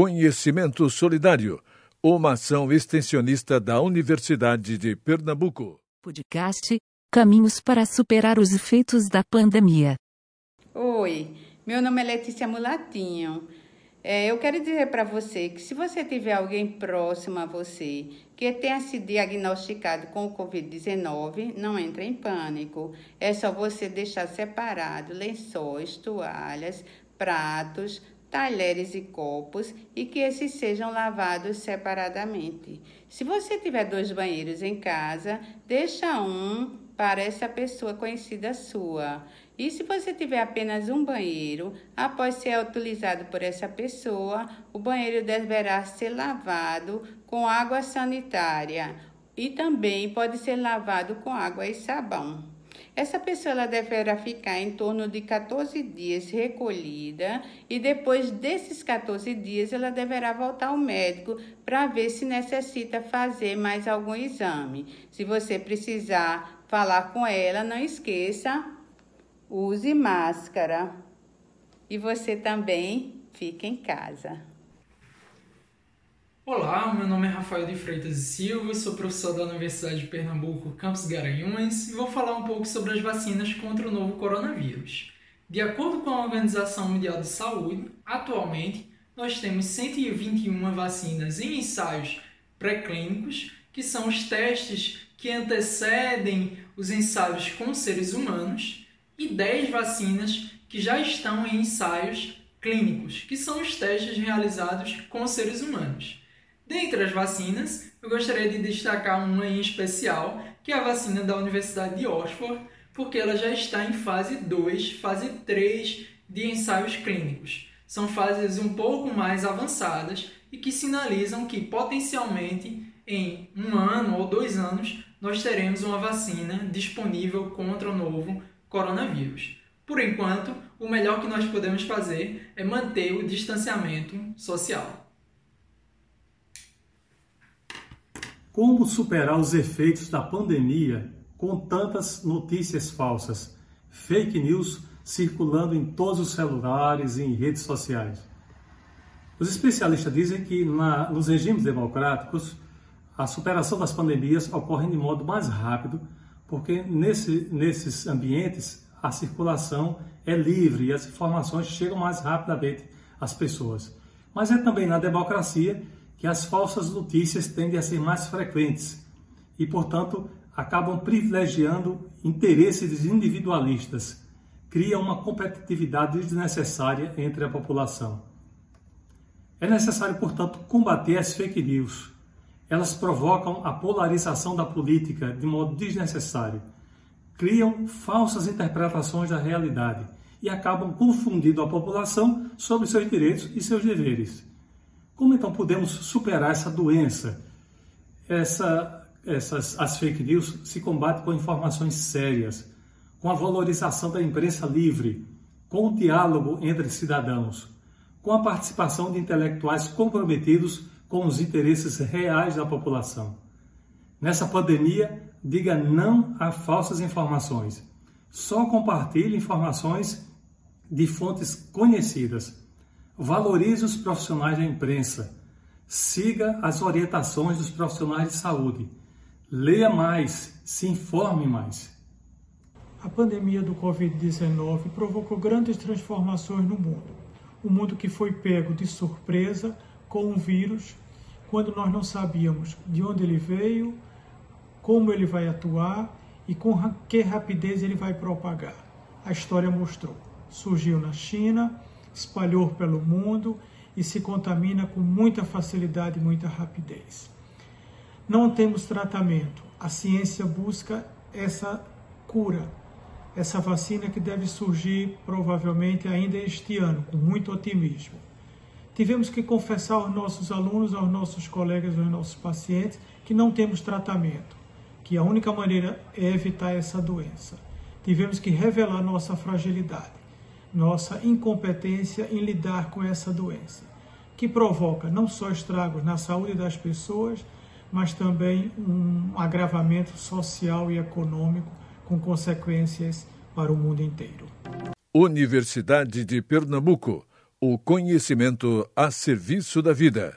Conhecimento Solidário, uma ação extensionista da Universidade de Pernambuco. Podcast Caminhos para superar os efeitos da pandemia. Oi, meu nome é Letícia Mulatinho. É, eu quero dizer para você que se você tiver alguém próximo a você que tenha sido diagnosticado com o Covid-19, não entre em pânico. É só você deixar separado lençóis, toalhas, pratos, talheres e copos e que esses sejam lavados separadamente. Se você tiver dois banheiros em casa, deixa um para essa pessoa conhecida sua. E se você tiver apenas um banheiro, após ser utilizado por essa pessoa, o banheiro deverá ser lavado com água sanitária e também pode ser lavado com água e sabão. Essa pessoa ela deverá ficar em torno de 14 dias recolhida e depois desses 14 dias ela deverá voltar ao médico para ver se necessita fazer mais algum exame. Se você precisar falar com ela, não esqueça, use máscara. E você também fique em casa. Olá, meu nome é Rafael de Freitas e Silva, sou professor da Universidade de Pernambuco, Campus Garanhuns, e vou falar um pouco sobre as vacinas contra o novo coronavírus. De acordo com a Organização Mundial de Saúde, atualmente nós temos 121 vacinas em ensaios pré-clínicos, que são os testes que antecedem os ensaios com seres humanos, e 10 vacinas que já estão em ensaios clínicos, que são os testes realizados com seres humanos. Dentre as vacinas, eu gostaria de destacar uma em especial, que é a vacina da Universidade de Oxford, porque ela já está em fase 2, fase 3 de ensaios clínicos. São fases um pouco mais avançadas e que sinalizam que potencialmente em um ano ou dois anos nós teremos uma vacina disponível contra o novo coronavírus. Por enquanto, o melhor que nós podemos fazer é manter o distanciamento social. Como superar os efeitos da pandemia com tantas notícias falsas, fake news circulando em todos os celulares e em redes sociais? Os especialistas dizem que na, nos regimes democráticos a superação das pandemias ocorre de modo mais rápido, porque nesse, nesses ambientes a circulação é livre e as informações chegam mais rapidamente às pessoas. Mas é também na democracia que as falsas notícias tendem a ser mais frequentes e, portanto, acabam privilegiando interesses individualistas, cria uma competitividade desnecessária entre a população. É necessário, portanto, combater as fake news. Elas provocam a polarização da política de modo desnecessário, criam falsas interpretações da realidade e acabam confundindo a população sobre seus direitos e seus deveres. Como então podemos superar essa doença? Essa, essas, as fake news se combatem com informações sérias, com a valorização da imprensa livre, com o diálogo entre cidadãos, com a participação de intelectuais comprometidos com os interesses reais da população. Nessa pandemia, diga não a falsas informações. Só compartilhe informações de fontes conhecidas Valorize os profissionais da imprensa. Siga as orientações dos profissionais de saúde. Leia mais, se informe mais. A pandemia do Covid-19 provocou grandes transformações no mundo. O mundo que foi pego de surpresa com um vírus, quando nós não sabíamos de onde ele veio, como ele vai atuar e com que rapidez ele vai propagar. A história mostrou. Surgiu na China, espalhou pelo mundo e se contamina com muita facilidade e muita rapidez. Não temos tratamento. A ciência busca essa cura, essa vacina que deve surgir provavelmente ainda este ano, com muito otimismo. Tivemos que confessar aos nossos alunos, aos nossos colegas, aos nossos pacientes que não temos tratamento, que a única maneira é evitar essa doença. Tivemos que revelar nossa fragilidade nossa incompetência em lidar com essa doença, que provoca não só estragos na saúde das pessoas, mas também um agravamento social e econômico com consequências para o mundo inteiro. Universidade de Pernambuco, O conhecimento a serviço da vida.